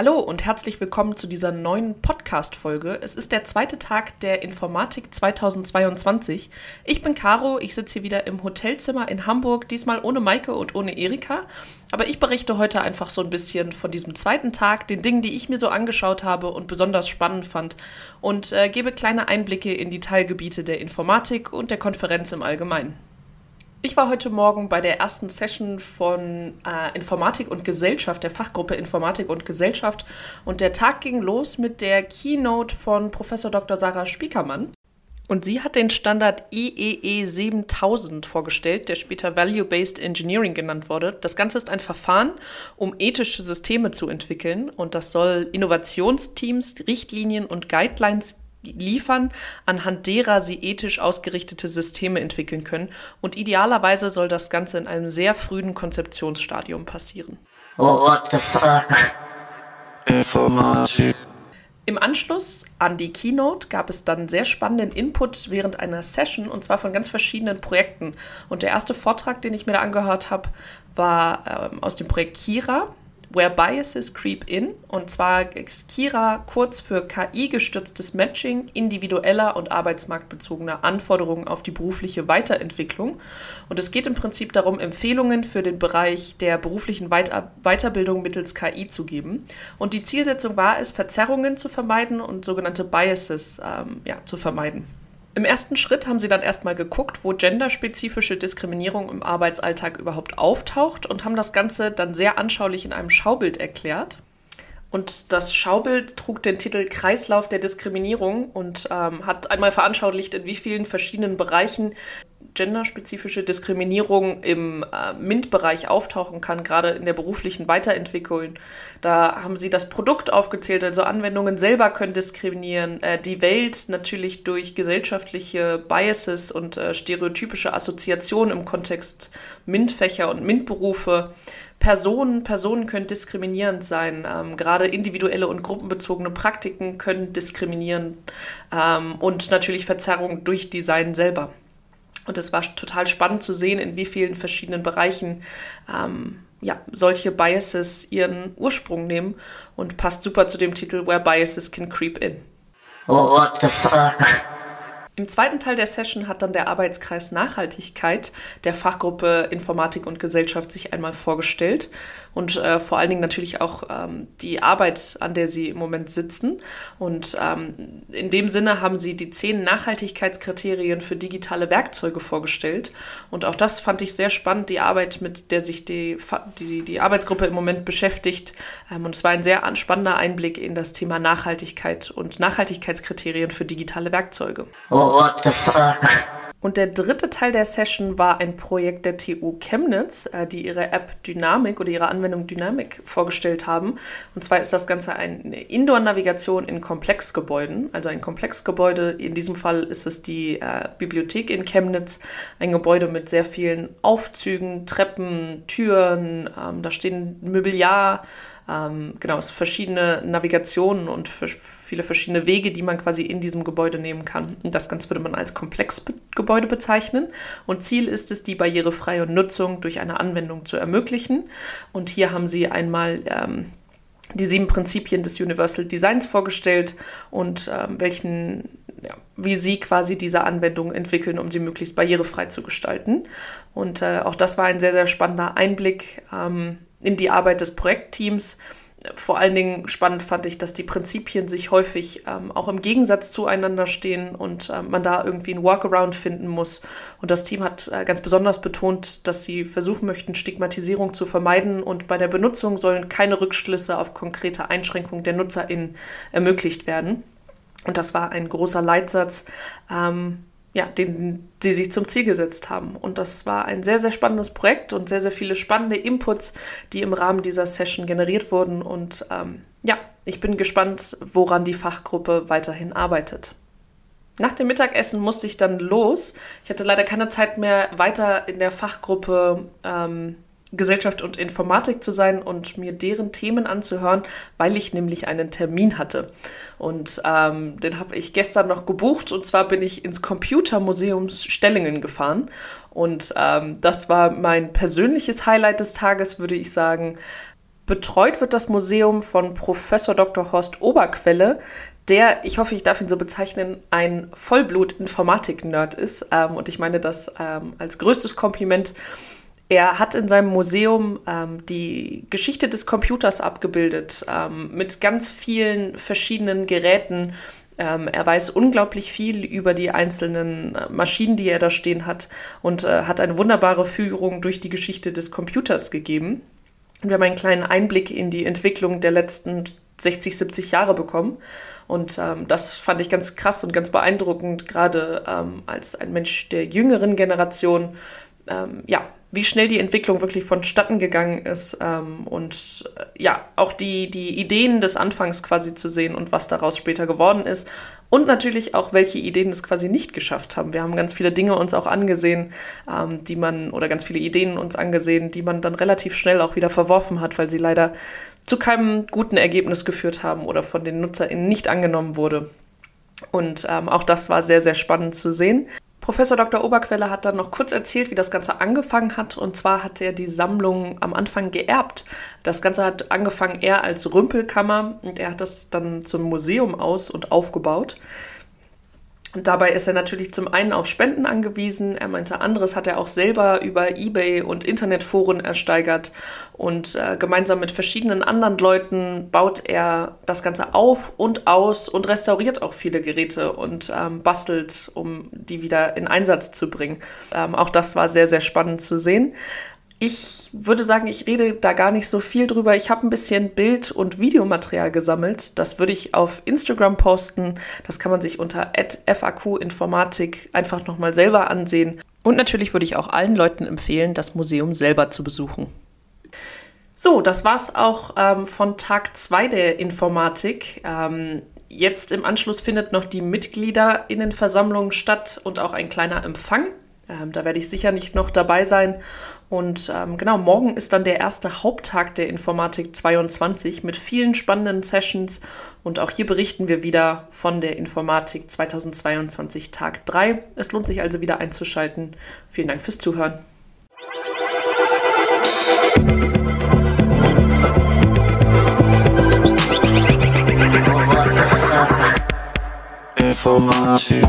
Hallo und herzlich willkommen zu dieser neuen Podcast-Folge. Es ist der zweite Tag der Informatik 2022. Ich bin Caro, ich sitze hier wieder im Hotelzimmer in Hamburg, diesmal ohne Maike und ohne Erika. Aber ich berichte heute einfach so ein bisschen von diesem zweiten Tag, den Dingen, die ich mir so angeschaut habe und besonders spannend fand und äh, gebe kleine Einblicke in die Teilgebiete der Informatik und der Konferenz im Allgemeinen. Ich war heute Morgen bei der ersten Session von äh, Informatik und Gesellschaft, der Fachgruppe Informatik und Gesellschaft. Und der Tag ging los mit der Keynote von Professor Dr. Sarah Spiekermann. Und sie hat den Standard IEE 7000 vorgestellt, der später Value-Based Engineering genannt wurde. Das Ganze ist ein Verfahren, um ethische Systeme zu entwickeln. Und das soll Innovationsteams, Richtlinien und Guidelines liefern, anhand derer sie ethisch ausgerichtete Systeme entwickeln können. Und idealerweise soll das Ganze in einem sehr frühen Konzeptionsstadium passieren. Oh, what the fuck? Informatik. Im Anschluss an die Keynote gab es dann sehr spannenden Input während einer Session und zwar von ganz verschiedenen Projekten. Und der erste Vortrag, den ich mir da angehört habe, war ähm, aus dem Projekt Kira. Where Biases Creep In. Und zwar ist Kira kurz für KI-gestütztes Matching individueller und arbeitsmarktbezogener Anforderungen auf die berufliche Weiterentwicklung. Und es geht im Prinzip darum, Empfehlungen für den Bereich der beruflichen Weiter Weiterbildung mittels KI zu geben. Und die Zielsetzung war es, Verzerrungen zu vermeiden und sogenannte Biases ähm, ja, zu vermeiden. Im ersten Schritt haben sie dann erstmal geguckt, wo genderspezifische Diskriminierung im Arbeitsalltag überhaupt auftaucht und haben das Ganze dann sehr anschaulich in einem Schaubild erklärt. Und das Schaubild trug den Titel Kreislauf der Diskriminierung und ähm, hat einmal veranschaulicht, in wie vielen verschiedenen Bereichen genderspezifische Diskriminierung im äh, MINT-Bereich auftauchen kann, gerade in der beruflichen Weiterentwicklung. Da haben sie das Produkt aufgezählt, also Anwendungen selber können diskriminieren, äh, die Welt natürlich durch gesellschaftliche Biases und äh, stereotypische Assoziationen im Kontext MINT-Fächer und MINT-Berufe. Personen, Personen können diskriminierend sein. Ähm, gerade individuelle und gruppenbezogene Praktiken können diskriminieren ähm, und natürlich Verzerrung durch Design selber. Und es war total spannend zu sehen, in wie vielen verschiedenen Bereichen ähm, ja, solche Biases ihren Ursprung nehmen und passt super zu dem Titel Where Biases Can Creep In. Oh, what the fuck? Im zweiten Teil der Session hat dann der Arbeitskreis Nachhaltigkeit der Fachgruppe Informatik und Gesellschaft sich einmal vorgestellt und äh, vor allen Dingen natürlich auch ähm, die Arbeit, an der sie im Moment sitzen. Und ähm, in dem Sinne haben sie die zehn Nachhaltigkeitskriterien für digitale Werkzeuge vorgestellt. Und auch das fand ich sehr spannend, die Arbeit, mit der sich die, die, die Arbeitsgruppe im Moment beschäftigt. Ähm, und es war ein sehr spannender Einblick in das Thema Nachhaltigkeit und Nachhaltigkeitskriterien für digitale Werkzeuge. Oh, what the fuck? Und der dritte Teil der Session war ein Projekt der TU Chemnitz, äh, die ihre App Dynamic oder ihre Anwendung Dynamic vorgestellt haben. Und zwar ist das Ganze eine Indoor-Navigation in Komplexgebäuden. Also ein Komplexgebäude, in diesem Fall ist es die äh, Bibliothek in Chemnitz, ein Gebäude mit sehr vielen Aufzügen, Treppen, Türen, ähm, da stehen Möbiliar, ähm, genau, es verschiedene Navigationen und viele verschiedene Wege, die man quasi in diesem Gebäude nehmen kann. Und das Ganze würde man als Komplexgebäude bezeichnen. Und Ziel ist es, die barrierefreie Nutzung durch eine Anwendung zu ermöglichen. Und hier haben sie einmal ähm, die sieben Prinzipien des Universal Designs vorgestellt und ähm, welchen, ja, wie sie quasi diese Anwendung entwickeln, um sie möglichst barrierefrei zu gestalten. Und äh, auch das war ein sehr, sehr spannender Einblick ähm, in die Arbeit des Projektteams. Vor allen Dingen spannend fand ich, dass die Prinzipien sich häufig ähm, auch im Gegensatz zueinander stehen und äh, man da irgendwie ein Workaround finden muss. Und das Team hat äh, ganz besonders betont, dass sie versuchen möchten, Stigmatisierung zu vermeiden und bei der Benutzung sollen keine Rückschlüsse auf konkrete Einschränkungen der NutzerInnen ermöglicht werden. Und das war ein großer Leitsatz, ähm, ja, den sie sich zum Ziel gesetzt haben. Und das war ein sehr, sehr spannendes Projekt und sehr, sehr viele spannende Inputs, die im Rahmen dieser Session generiert wurden. Und ähm, ja, ich bin gespannt, woran die Fachgruppe weiterhin arbeitet. Nach dem Mittagessen musste ich dann los. Ich hatte leider keine Zeit mehr, weiter in der Fachgruppe ähm, Gesellschaft und Informatik zu sein und mir deren Themen anzuhören, weil ich nämlich einen Termin hatte. Und ähm, den habe ich gestern noch gebucht und zwar bin ich ins Computermuseum Stellingen gefahren. Und ähm, das war mein persönliches Highlight des Tages, würde ich sagen. Betreut wird das Museum von Professor Dr. Horst Oberquelle, der, ich hoffe, ich darf ihn so bezeichnen, ein Vollblut-Informatik-Nerd ist. Ähm, und ich meine das ähm, als größtes Kompliment. Er hat in seinem Museum ähm, die Geschichte des Computers abgebildet, ähm, mit ganz vielen verschiedenen Geräten. Ähm, er weiß unglaublich viel über die einzelnen äh, Maschinen, die er da stehen hat und äh, hat eine wunderbare Führung durch die Geschichte des Computers gegeben. Wir haben einen kleinen Einblick in die Entwicklung der letzten 60, 70 Jahre bekommen. Und ähm, das fand ich ganz krass und ganz beeindruckend, gerade ähm, als ein Mensch der jüngeren Generation. Ähm, ja, wie schnell die Entwicklung wirklich vonstatten gegangen ist ähm, und äh, ja, auch die, die Ideen des Anfangs quasi zu sehen und was daraus später geworden ist. Und natürlich auch, welche Ideen es quasi nicht geschafft haben. Wir haben ganz viele Dinge uns auch angesehen, ähm, die man, oder ganz viele Ideen uns angesehen, die man dann relativ schnell auch wieder verworfen hat, weil sie leider zu keinem guten Ergebnis geführt haben oder von den NutzerInnen nicht angenommen wurde. Und ähm, auch das war sehr, sehr spannend zu sehen. Professor Dr. Oberquelle hat dann noch kurz erzählt, wie das Ganze angefangen hat. Und zwar hat er die Sammlung am Anfang geerbt. Das Ganze hat angefangen eher als Rümpelkammer und er hat das dann zum Museum aus und aufgebaut. Dabei ist er natürlich zum einen auf Spenden angewiesen. Er meinte, anderes hat er auch selber über eBay und Internetforen ersteigert. Und äh, gemeinsam mit verschiedenen anderen Leuten baut er das Ganze auf und aus und restauriert auch viele Geräte und ähm, bastelt, um die wieder in Einsatz zu bringen. Ähm, auch das war sehr, sehr spannend zu sehen. Ich würde sagen, ich rede da gar nicht so viel drüber. Ich habe ein bisschen Bild- und Videomaterial gesammelt. Das würde ich auf Instagram posten. Das kann man sich unter FAQ-Informatik einfach nochmal selber ansehen. Und natürlich würde ich auch allen Leuten empfehlen, das Museum selber zu besuchen. So, das war's auch ähm, von Tag 2 der Informatik. Ähm, jetzt im Anschluss findet noch die Mitgliederinnenversammlung statt und auch ein kleiner Empfang. Ähm, da werde ich sicher nicht noch dabei sein. Und ähm, genau, morgen ist dann der erste Haupttag der Informatik 22 mit vielen spannenden Sessions. Und auch hier berichten wir wieder von der Informatik 2022 Tag 3. Es lohnt sich also wieder einzuschalten. Vielen Dank fürs Zuhören. Informatik.